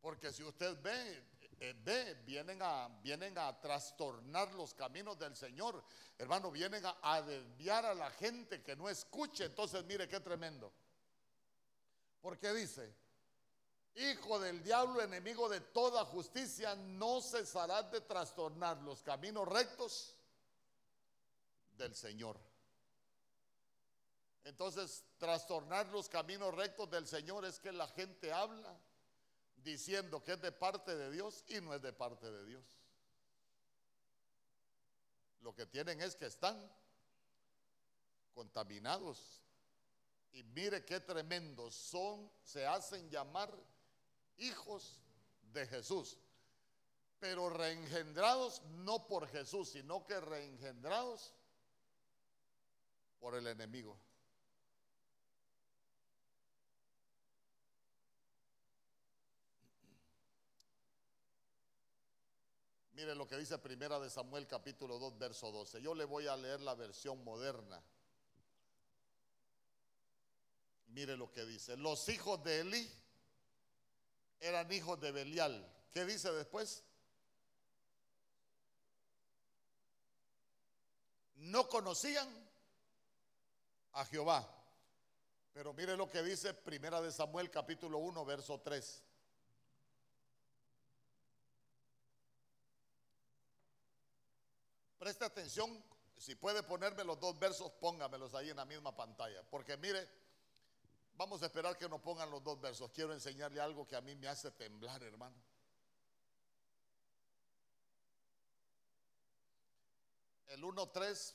Porque si usted ve, eh, ve, vienen a, vienen a trastornar los caminos del Señor. Hermano, vienen a, a desviar a la gente que no escuche. Entonces, mire qué tremendo. Porque dice, hijo del diablo, enemigo de toda justicia, no cesarás de trastornar los caminos rectos del Señor. Entonces, trastornar los caminos rectos del Señor es que la gente habla diciendo que es de parte de Dios y no es de parte de Dios. Lo que tienen es que están contaminados. Y mire qué tremendo, son, se hacen llamar hijos de Jesús, pero reengendrados no por Jesús, sino que reengendrados por el enemigo. Mire lo que dice Primera de Samuel capítulo 2 verso 12. Yo le voy a leer la versión moderna. Mire lo que dice. Los hijos de Eli eran hijos de Belial. ¿Qué dice después? No conocían a Jehová. Pero mire lo que dice Primera de Samuel capítulo 1 verso 3. Preste atención, si puede ponerme los dos versos, póngamelos ahí en la misma pantalla. Porque mire, vamos a esperar que nos pongan los dos versos. Quiero enseñarle algo que a mí me hace temblar, hermano. El 1.3.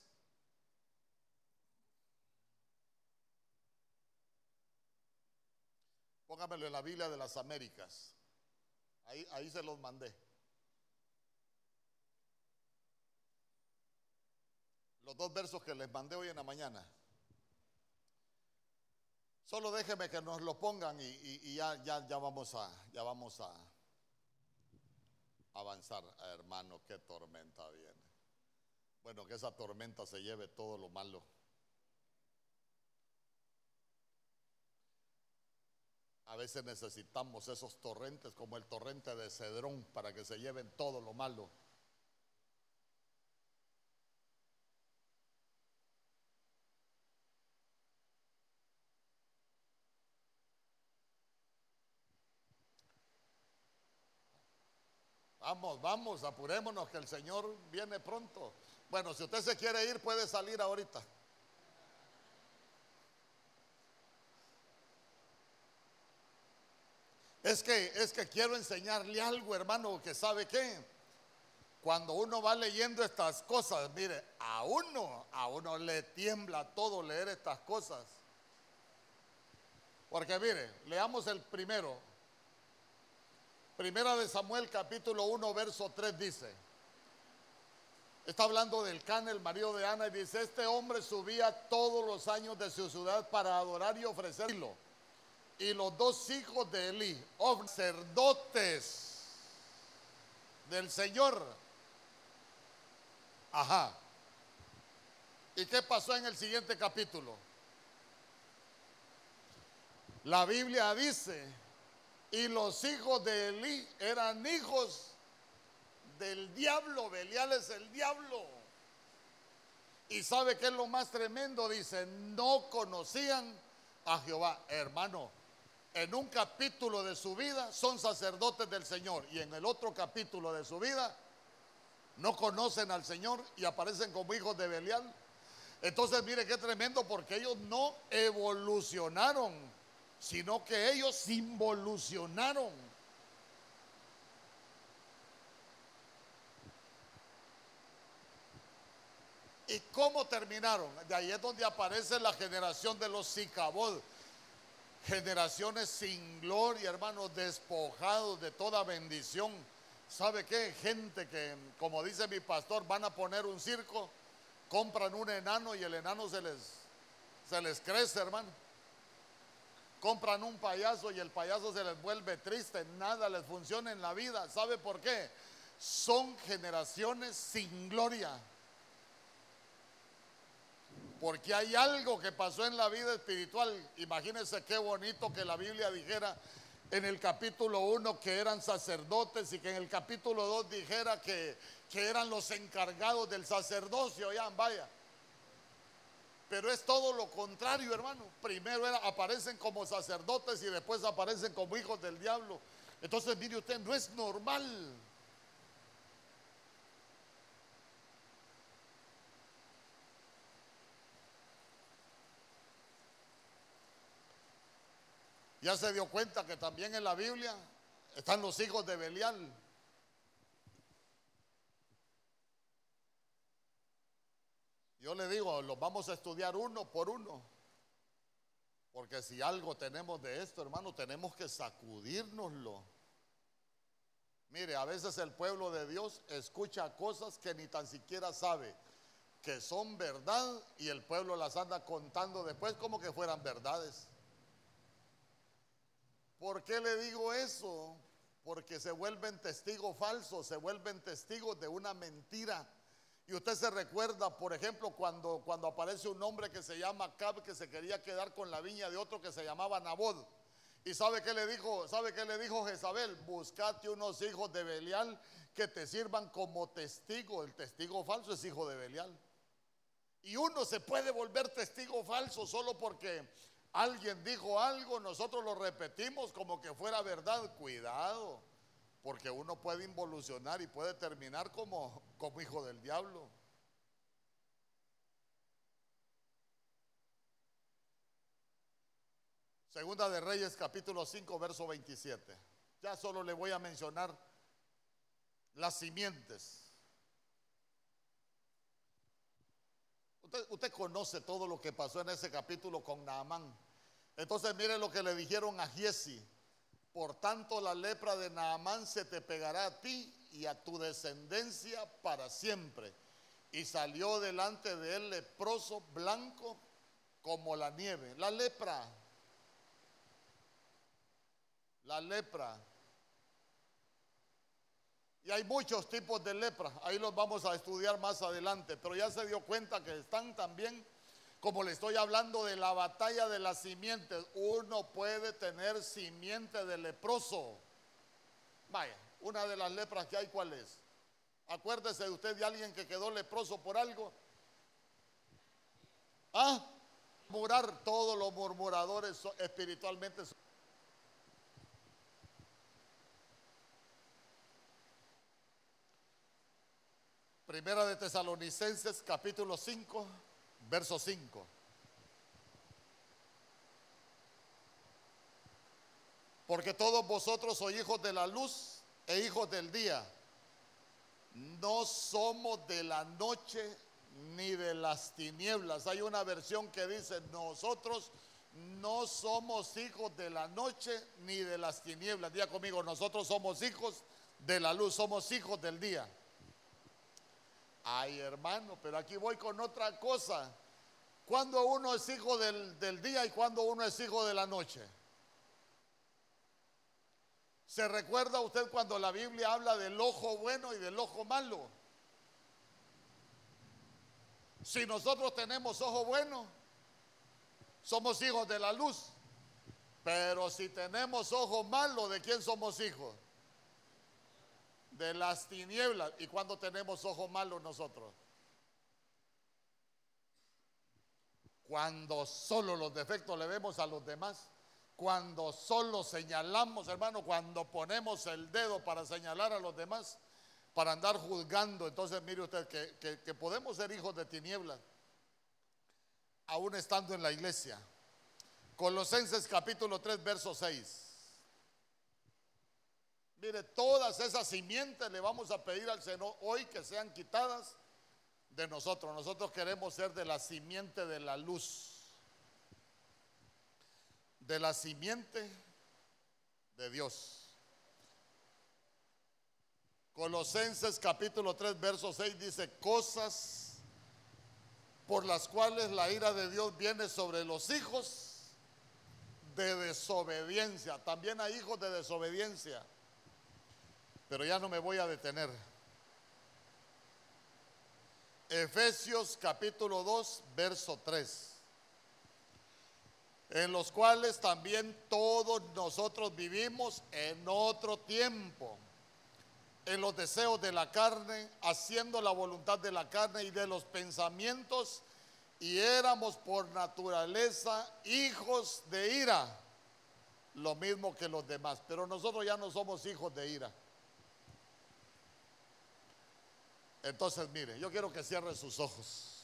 Póngamelo en la Biblia de las Américas. Ahí, ahí se los mandé. Los dos versos que les mandé hoy en la mañana. Solo déjeme que nos lo pongan y, ya, ya, vamos a, ya vamos a avanzar, hermano, qué tormenta viene. Bueno, que esa tormenta se lleve todo lo malo. A veces necesitamos esos torrentes como el torrente de Cedrón para que se lleven todo lo malo. Vamos, vamos, apurémonos que el Señor viene pronto. Bueno, si usted se quiere ir, puede salir ahorita. Es que, es que quiero enseñarle algo, hermano, que sabe qué. Cuando uno va leyendo estas cosas, mire, a uno, a uno le tiembla todo leer estas cosas. Porque mire, leamos el primero, Primera de Samuel capítulo 1 verso 3 dice, está hablando del Can, el marido de Ana, y dice, este hombre subía todos los años de su ciudad para adorar y ofrecerlo. Y los dos hijos de Eli, sacerdotes del Señor. Ajá. ¿Y qué pasó en el siguiente capítulo? La Biblia dice y los hijos de Elí eran hijos del diablo. Belial es el diablo. Y sabe que es lo más tremendo, dice, no conocían a Jehová. Hermano, en un capítulo de su vida son sacerdotes del Señor y en el otro capítulo de su vida no conocen al Señor y aparecen como hijos de Belial. Entonces mire qué tremendo porque ellos no evolucionaron sino que ellos involucionaron. ¿Y cómo terminaron? De ahí es donde aparece la generación de los Sicabod. Generaciones sin gloria, hermanos, despojados de toda bendición. ¿Sabe qué? Gente que, como dice mi pastor, van a poner un circo, compran un enano y el enano se les, se les crece, hermano. Compran un payaso y el payaso se les vuelve triste, nada les funciona en la vida. ¿Sabe por qué? Son generaciones sin gloria. Porque hay algo que pasó en la vida espiritual. Imagínense qué bonito que la Biblia dijera en el capítulo 1 que eran sacerdotes y que en el capítulo 2 dijera que, que eran los encargados del sacerdocio. Ya, vaya. Pero es todo lo contrario, hermano. Primero aparecen como sacerdotes y después aparecen como hijos del diablo. Entonces, mire usted, no es normal. Ya se dio cuenta que también en la Biblia están los hijos de Belial. Yo le digo, los vamos a estudiar uno por uno. Porque si algo tenemos de esto, hermano, tenemos que sacudírnoslo. Mire, a veces el pueblo de Dios escucha cosas que ni tan siquiera sabe que son verdad y el pueblo las anda contando después como que fueran verdades. ¿Por qué le digo eso? Porque se vuelven testigos falsos, se vuelven testigos de una mentira. Y usted se recuerda, por ejemplo, cuando, cuando aparece un hombre que se llama Cab, que se quería quedar con la viña de otro que se llamaba Nabod. ¿Y sabe qué le dijo? ¿Sabe qué le dijo Jezabel? Buscate unos hijos de Belial que te sirvan como testigo. El testigo falso es hijo de Belial. Y uno se puede volver testigo falso solo porque Alguien dijo algo, nosotros lo repetimos como que fuera verdad. Cuidado, porque uno puede involucionar y puede terminar como, como hijo del diablo. Segunda de Reyes capítulo 5 verso 27. Ya solo le voy a mencionar las simientes. Usted, conoce todo lo que pasó en ese capítulo con Naamán. Entonces mire lo que le dijeron a Giesi. Por tanto la lepra de Naamán se te pegará a ti y a tu descendencia para siempre. Y salió delante de él leproso blanco como la nieve. La lepra. La lepra y hay muchos tipos de lepra, ahí los vamos a estudiar más adelante, pero ya se dio cuenta que están también, como le estoy hablando de la batalla de las simientes, uno puede tener simiente de leproso. Vaya, una de las lepras que hay, ¿cuál es? Acuérdese de usted de alguien que quedó leproso por algo. Ah, murar todos los murmuradores espiritualmente. Primera de Tesalonicenses capítulo 5, verso 5. Porque todos vosotros sois hijos de la luz e hijos del día. No somos de la noche ni de las tinieblas. Hay una versión que dice, nosotros no somos hijos de la noche ni de las tinieblas. Diga conmigo, nosotros somos hijos de la luz, somos hijos del día. Ay, hermano, pero aquí voy con otra cosa. Cuando uno es hijo del, día y cuando uno es hijo de la noche. ¿Se recuerda usted cuando la Biblia habla del ojo bueno y del ojo malo? Si nosotros tenemos ojo bueno, somos hijos de la luz. Pero si tenemos ojo malo, ¿de quién somos hijos? de las tinieblas. ¿Y cuando tenemos ojos malos nosotros? Cuando solo los defectos le vemos a los demás. Cuando solo señalamos, hermano, cuando ponemos el dedo para señalar a los demás, para andar juzgando. Entonces mire usted que, podemos ser hijos de tinieblas, aún estando en la iglesia. Colosenses capítulo 3, verso 6. Mire, todas esas simientes le vamos a pedir al Señor hoy que sean quitadas de nosotros. Nosotros queremos ser de la simiente de la luz. De la simiente de Dios. Colosenses capítulo 3, verso 6 dice, cosas por las cuales la ira de Dios viene sobre los hijos de desobediencia. También hay hijos de desobediencia. Pero ya no me voy a detener. Efesios capítulo 2, verso 3. En los cuales también todos nosotros vivimos en otro tiempo en los deseos de la carne, haciendo la voluntad de la carne y de los pensamientos, y éramos por naturaleza hijos de ira, lo mismo que los demás. Pero nosotros ya no somos hijos de ira. Entonces, mire, yo quiero que cierre sus ojos.